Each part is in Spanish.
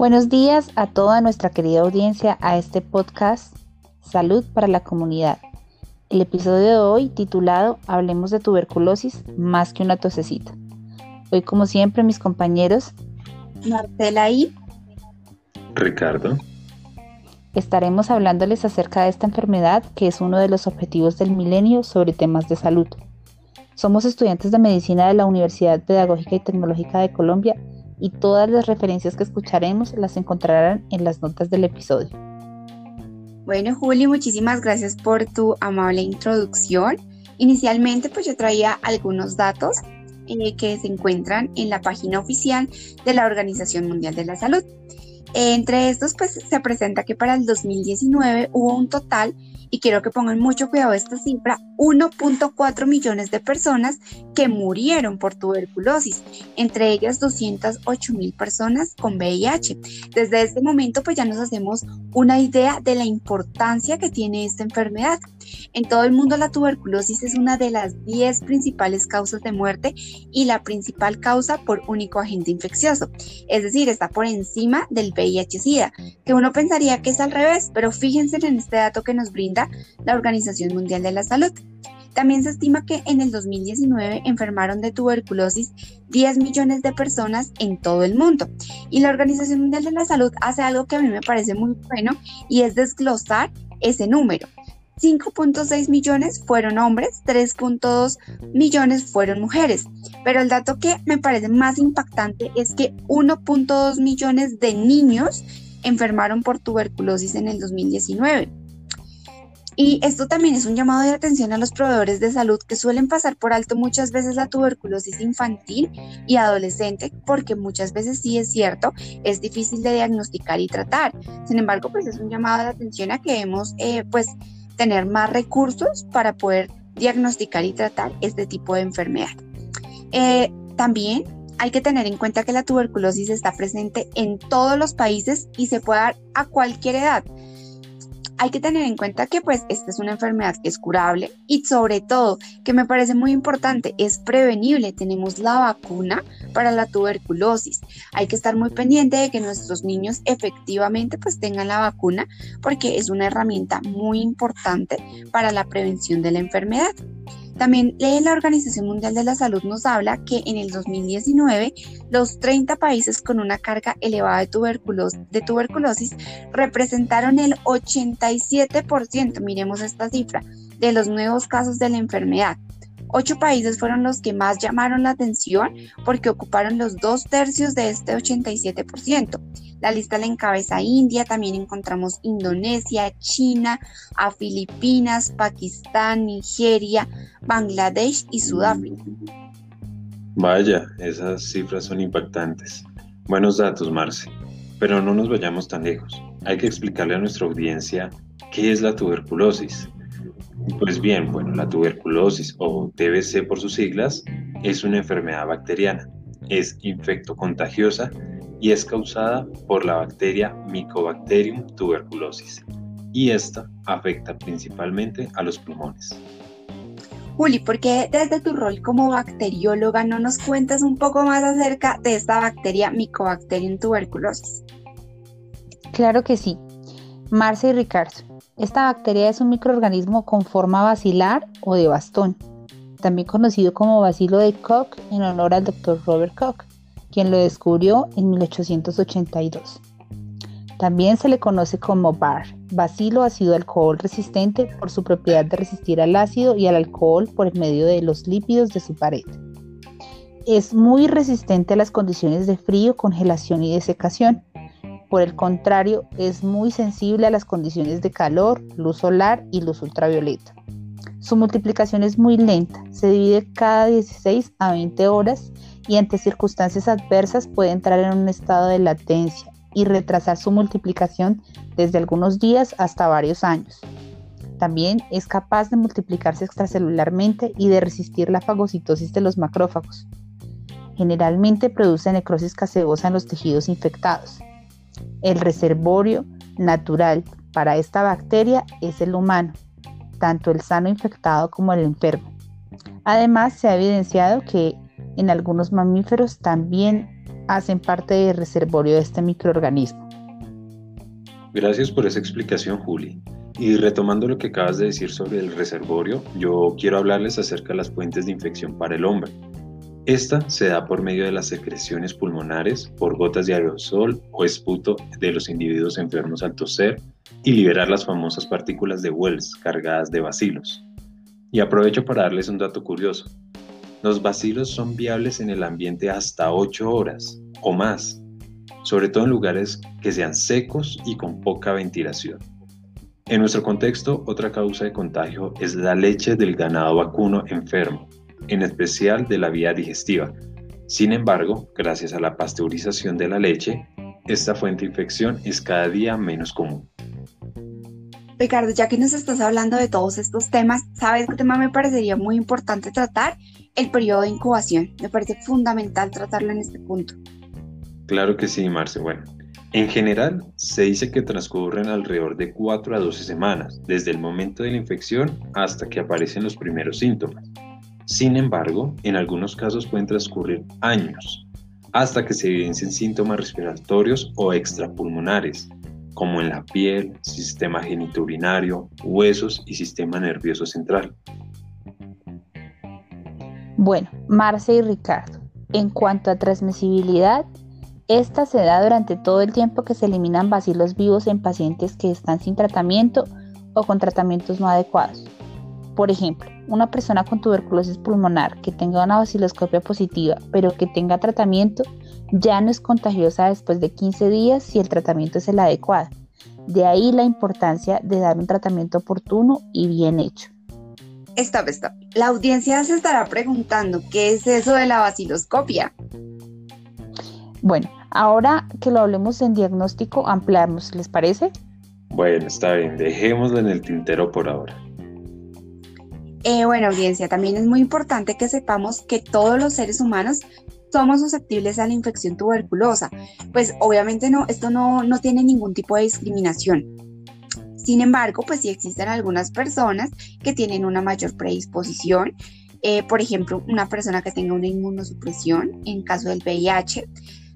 Buenos días a toda nuestra querida audiencia a este podcast Salud para la Comunidad. El episodio de hoy titulado Hablemos de tuberculosis más que una tosecita. Hoy como siempre mis compañeros Marcela y Ricardo. Estaremos hablándoles acerca de esta enfermedad que es uno de los objetivos del milenio sobre temas de salud. Somos estudiantes de medicina de la Universidad Pedagógica y Tecnológica de Colombia y todas las referencias que escucharemos las encontrarán en las notas del episodio. Bueno, Juli, muchísimas gracias por tu amable introducción. Inicialmente, pues yo traía algunos datos eh, que se encuentran en la página oficial de la Organización Mundial de la Salud. Entre estos, pues se presenta que para el 2019 hubo un total y quiero que pongan mucho cuidado esta cifra, 1.4 millones de personas que murieron por tuberculosis, entre ellas 208 mil personas con VIH. Desde este momento pues ya nos hacemos una idea de la importancia que tiene esta enfermedad. En todo el mundo la tuberculosis es una de las 10 principales causas de muerte y la principal causa por único agente infeccioso, es decir, está por encima del VIH-Sida, que uno pensaría que es al revés, pero fíjense en este dato que nos brinda la Organización Mundial de la Salud. También se estima que en el 2019 enfermaron de tuberculosis 10 millones de personas en todo el mundo. Y la Organización Mundial de la Salud hace algo que a mí me parece muy bueno y es desglosar ese número. 5.6 millones fueron hombres, 3.2 millones fueron mujeres. Pero el dato que me parece más impactante es que 1.2 millones de niños enfermaron por tuberculosis en el 2019. Y esto también es un llamado de atención a los proveedores de salud que suelen pasar por alto muchas veces la tuberculosis infantil y adolescente, porque muchas veces sí es cierto, es difícil de diagnosticar y tratar. Sin embargo, pues es un llamado de atención a que debemos eh, pues tener más recursos para poder diagnosticar y tratar este tipo de enfermedad. Eh, también hay que tener en cuenta que la tuberculosis está presente en todos los países y se puede dar a cualquier edad hay que tener en cuenta que pues esta es una enfermedad que es curable y sobre todo, que me parece muy importante, es prevenible. Tenemos la vacuna para la tuberculosis. Hay que estar muy pendiente de que nuestros niños efectivamente pues tengan la vacuna porque es una herramienta muy importante para la prevención de la enfermedad. También la Organización Mundial de la Salud nos habla que en el 2019 los 30 países con una carga elevada de, tuberculosis, de tuberculosis representaron el 87%, miremos esta cifra, de los nuevos casos de la enfermedad. Ocho países fueron los que más llamaron la atención porque ocuparon los dos tercios de este 87%. La lista la encabeza India, también encontramos Indonesia, China, a Filipinas, Pakistán, Nigeria, Bangladesh y Sudáfrica. Vaya, esas cifras son impactantes. Buenos datos, Marce. Pero no nos vayamos tan lejos. Hay que explicarle a nuestra audiencia qué es la tuberculosis. Pues bien, bueno, la tuberculosis o TBC por sus siglas es una enfermedad bacteriana. Es infectocontagiosa y es causada por la bacteria Mycobacterium tuberculosis. Y esta afecta principalmente a los pulmones. Juli, ¿por qué desde tu rol como bacterióloga no nos cuentas un poco más acerca de esta bacteria Mycobacterium tuberculosis? Claro que sí. Marce y Ricardo, esta bacteria es un microorganismo con forma basilar o de bastón, también conocido como bacilo de Koch en honor al Dr. Robert Koch, quien lo descubrió en 1882. También se le conoce como BAR, bacilo ácido alcohol resistente por su propiedad de resistir al ácido y al alcohol por medio de los lípidos de su pared. Es muy resistente a las condiciones de frío, congelación y desecación. Por el contrario, es muy sensible a las condiciones de calor, luz solar y luz ultravioleta. Su multiplicación es muy lenta, se divide cada 16 a 20 horas y ante circunstancias adversas puede entrar en un estado de latencia y retrasar su multiplicación desde algunos días hasta varios años. También es capaz de multiplicarse extracelularmente y de resistir la fagocitosis de los macrófagos. Generalmente produce necrosis caseosa en los tejidos infectados. El reservorio natural para esta bacteria es el humano, tanto el sano infectado como el enfermo. Además, se ha evidenciado que en algunos mamíferos también hacen parte del reservorio de este microorganismo. Gracias por esa explicación, Juli. Y retomando lo que acabas de decir sobre el reservorio, yo quiero hablarles acerca de las fuentes de infección para el hombre. Esta se da por medio de las secreciones pulmonares, por gotas de aerosol o esputo de los individuos enfermos al toser y liberar las famosas partículas de Wells cargadas de bacilos. Y aprovecho para darles un dato curioso. Los bacilos son viables en el ambiente hasta 8 horas o más, sobre todo en lugares que sean secos y con poca ventilación. En nuestro contexto, otra causa de contagio es la leche del ganado vacuno enfermo, en especial de la vía digestiva. Sin embargo, gracias a la pasteurización de la leche, esta fuente de infección es cada día menos común. Ricardo, ya que nos estás hablando de todos estos temas, ¿sabes qué tema me parecería muy importante tratar? El periodo de incubación. Me parece fundamental tratarlo en este punto. Claro que sí, Marce. Bueno, en general se dice que transcurren alrededor de 4 a 12 semanas, desde el momento de la infección hasta que aparecen los primeros síntomas. Sin embargo, en algunos casos pueden transcurrir años, hasta que se evidencien síntomas respiratorios o extrapulmonares, como en la piel, sistema genitourinario, huesos y sistema nervioso central. Bueno, Marce y Ricardo, en cuanto a transmisibilidad, esta se da durante todo el tiempo que se eliminan bacilos vivos en pacientes que están sin tratamiento o con tratamientos no adecuados. Por ejemplo, una persona con tuberculosis pulmonar que tenga una baciloscopia positiva pero que tenga tratamiento ya no es contagiosa después de 15 días si el tratamiento es el adecuado. De ahí la importancia de dar un tratamiento oportuno y bien hecho. Stop, stop. La audiencia se estará preguntando qué es eso de la baciloscopia. Bueno, ahora que lo hablemos en diagnóstico, ampliamos, ¿les parece? Bueno, está bien, dejémoslo en el tintero por ahora. Eh, bueno, audiencia, también es muy importante que sepamos que todos los seres humanos somos susceptibles a la infección tuberculosa. Pues obviamente no, esto no, no tiene ningún tipo de discriminación. Sin embargo, pues sí existen algunas personas que tienen una mayor predisposición. Eh, por ejemplo, una persona que tenga una inmunosupresión en caso del VIH,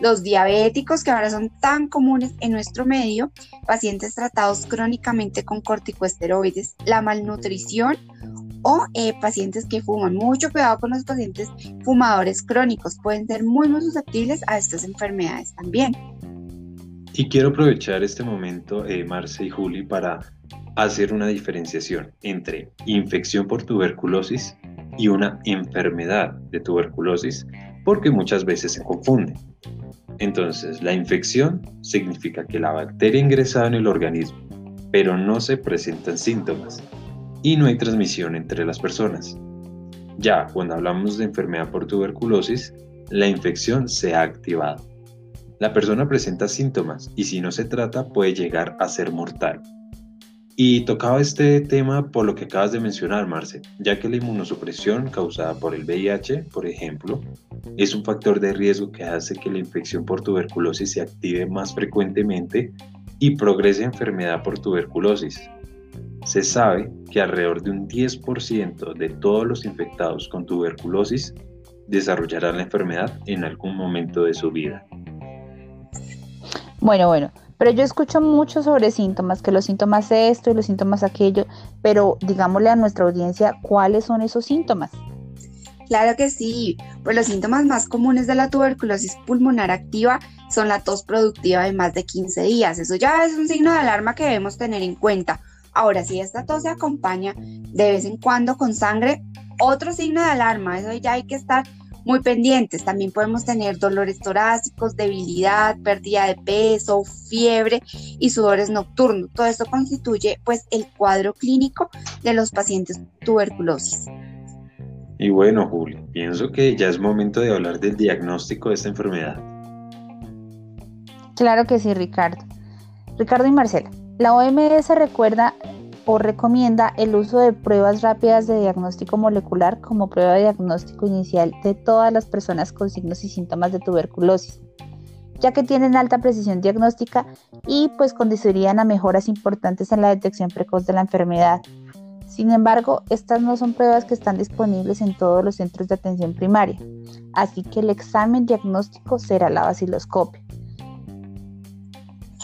los diabéticos que ahora son tan comunes en nuestro medio, pacientes tratados crónicamente con corticosteroides, la malnutrición o eh, pacientes que fuman. Mucho cuidado con los pacientes fumadores crónicos, pueden ser muy, muy susceptibles a estas enfermedades también. Y quiero aprovechar este momento, eh, Marce y Juli, para hacer una diferenciación entre infección por tuberculosis y una enfermedad de tuberculosis, porque muchas veces se confunden. Entonces, la infección significa que la bacteria ingresado en el organismo, pero no se presentan síntomas y no hay transmisión entre las personas. Ya cuando hablamos de enfermedad por tuberculosis, la infección se ha activado. La persona presenta síntomas y si no se trata puede llegar a ser mortal. Y tocaba este tema por lo que acabas de mencionar, Marce, ya que la inmunosupresión causada por el VIH, por ejemplo, es un factor de riesgo que hace que la infección por tuberculosis se active más frecuentemente y progrese enfermedad por tuberculosis, se sabe que alrededor de un 10% de todos los infectados con tuberculosis desarrollarán la enfermedad en algún momento de su vida. Bueno, bueno, pero yo escucho mucho sobre síntomas, que los síntomas esto y los síntomas aquello, pero digámosle a nuestra audiencia cuáles son esos síntomas. Claro que sí, pues los síntomas más comunes de la tuberculosis pulmonar activa son la tos productiva de más de 15 días. Eso ya es un signo de alarma que debemos tener en cuenta. Ahora, si esta tos se acompaña de vez en cuando con sangre, otro signo de alarma, eso ya hay que estar muy pendientes. También podemos tener dolores torácicos, debilidad, pérdida de peso, fiebre y sudores nocturnos. Todo esto constituye pues el cuadro clínico de los pacientes tuberculosis. Y bueno, Julio, pienso que ya es momento de hablar del diagnóstico de esta enfermedad. Claro que sí, Ricardo. Ricardo y Marcela, la OMS recuerda o recomienda el uso de pruebas rápidas de diagnóstico molecular como prueba de diagnóstico inicial de todas las personas con signos y síntomas de tuberculosis, ya que tienen alta precisión diagnóstica y pues conducirían a mejoras importantes en la detección precoz de la enfermedad. Sin embargo, estas no son pruebas que están disponibles en todos los centros de atención primaria, así que el examen diagnóstico será la vaciloscopia.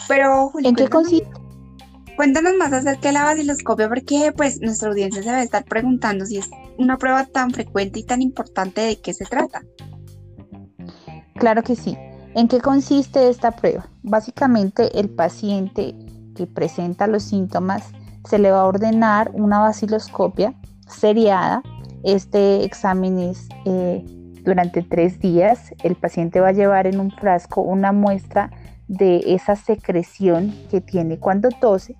Pero, ¿en qué consiste? Cuéntanos más acerca de la vaciloscopia porque pues nuestra audiencia se debe estar preguntando si es una prueba tan frecuente y tan importante de qué se trata. Claro que sí. ¿En qué consiste esta prueba? Básicamente el paciente que presenta los síntomas se le va a ordenar una vaciloscopia seriada. Este examen es eh, durante tres días. El paciente va a llevar en un frasco una muestra de esa secreción que tiene cuando tose.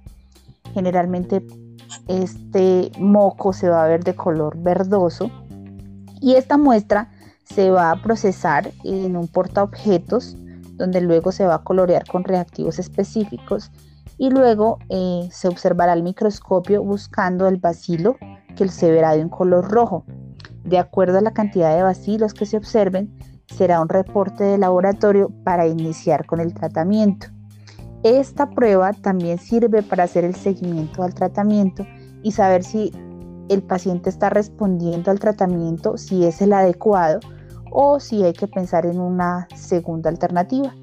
Generalmente este moco se va a ver de color verdoso y esta muestra se va a procesar en un portaobjetos donde luego se va a colorear con reactivos específicos y luego eh, se observará al microscopio buscando el bacilo que se verá de un color rojo. De acuerdo a la cantidad de bacilos que se observen, será un reporte de laboratorio para iniciar con el tratamiento. Esta prueba también sirve para hacer el seguimiento al tratamiento y saber si el paciente está respondiendo al tratamiento, si es el adecuado o si hay que pensar en una segunda alternativa.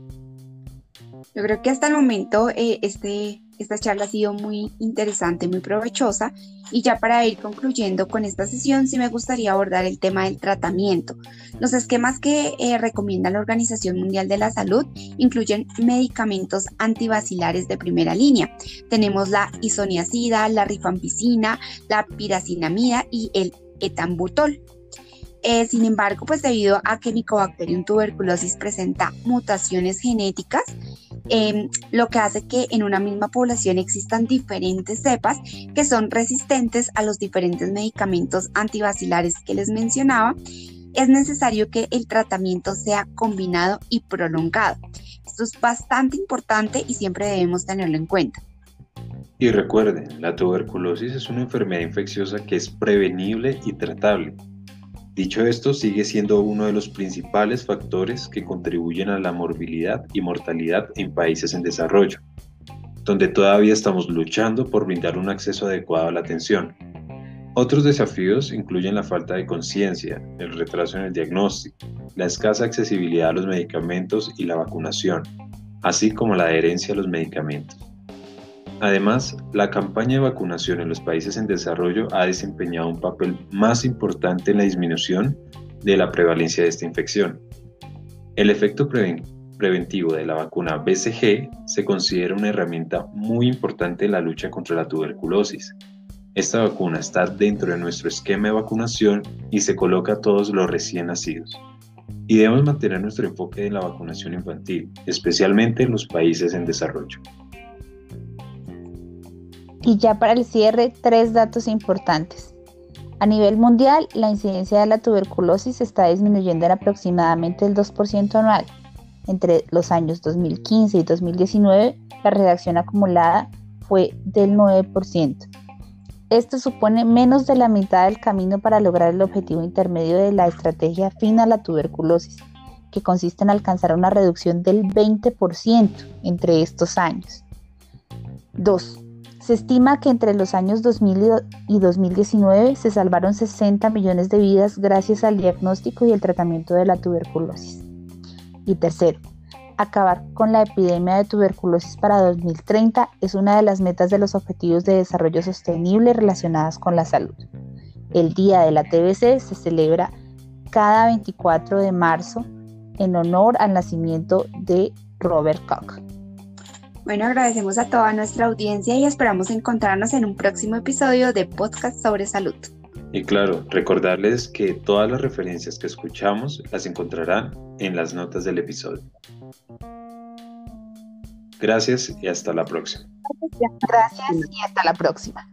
Yo creo que hasta el momento eh, este, esta charla ha sido muy interesante, muy provechosa y ya para ir concluyendo con esta sesión sí me gustaría abordar el tema del tratamiento. Los esquemas que eh, recomienda la Organización Mundial de la Salud incluyen medicamentos antivacilares de primera línea. Tenemos la isoniazida, la rifampicina, la piracinamida y el etambutol. Eh, sin embargo, pues debido a que Mycobacterium tuberculosis presenta mutaciones genéticas, em, lo que hace que en una misma población existan diferentes cepas que son resistentes a los diferentes medicamentos antivacilares que les mencionaba, es necesario que el tratamiento sea combinado y prolongado. Esto es bastante importante y siempre debemos tenerlo en cuenta. Y recuerden, la tuberculosis es una enfermedad infecciosa que es prevenible y tratable Dicho esto, sigue siendo uno de los principales factores que contribuyen a la morbilidad y mortalidad en países en desarrollo, donde todavía estamos luchando por brindar un acceso adecuado a la atención. Otros desafíos incluyen la falta de conciencia, el retraso en el diagnóstico, la escasa accesibilidad a los medicamentos y la vacunación, así como la adherencia a los medicamentos. Además, la campaña de vacunación en los países en desarrollo ha desempeñado un papel más importante en la disminución de la prevalencia de esta infección. El efecto preventivo de la vacuna BCG se considera una herramienta muy importante en la lucha contra la tuberculosis. Esta vacuna está dentro de nuestro esquema de vacunación y se coloca a todos los recién nacidos. Y debemos mantener nuestro enfoque en la vacunación infantil, especialmente en los países en desarrollo. Y ya para el cierre, tres datos importantes. A nivel mundial, la incidencia de la tuberculosis está disminuyendo en aproximadamente el 2% anual. Entre los años 2015 y 2019, la reducción acumulada fue del 9%. Esto supone menos de la mitad del camino para lograr el objetivo intermedio de la estrategia fin a la tuberculosis, que consiste en alcanzar una reducción del 20% entre estos años. 2. Se estima que entre los años 2000 y 2019 se salvaron 60 millones de vidas gracias al diagnóstico y el tratamiento de la tuberculosis. Y tercero, acabar con la epidemia de tuberculosis para 2030 es una de las metas de los Objetivos de Desarrollo Sostenible relacionadas con la salud. El Día de la TBC se celebra cada 24 de marzo en honor al nacimiento de Robert Koch. Bueno, agradecemos a toda nuestra audiencia y esperamos encontrarnos en un próximo episodio de Podcast sobre Salud. Y claro, recordarles que todas las referencias que escuchamos las encontrarán en las notas del episodio. Gracias y hasta la próxima. Gracias y hasta la próxima.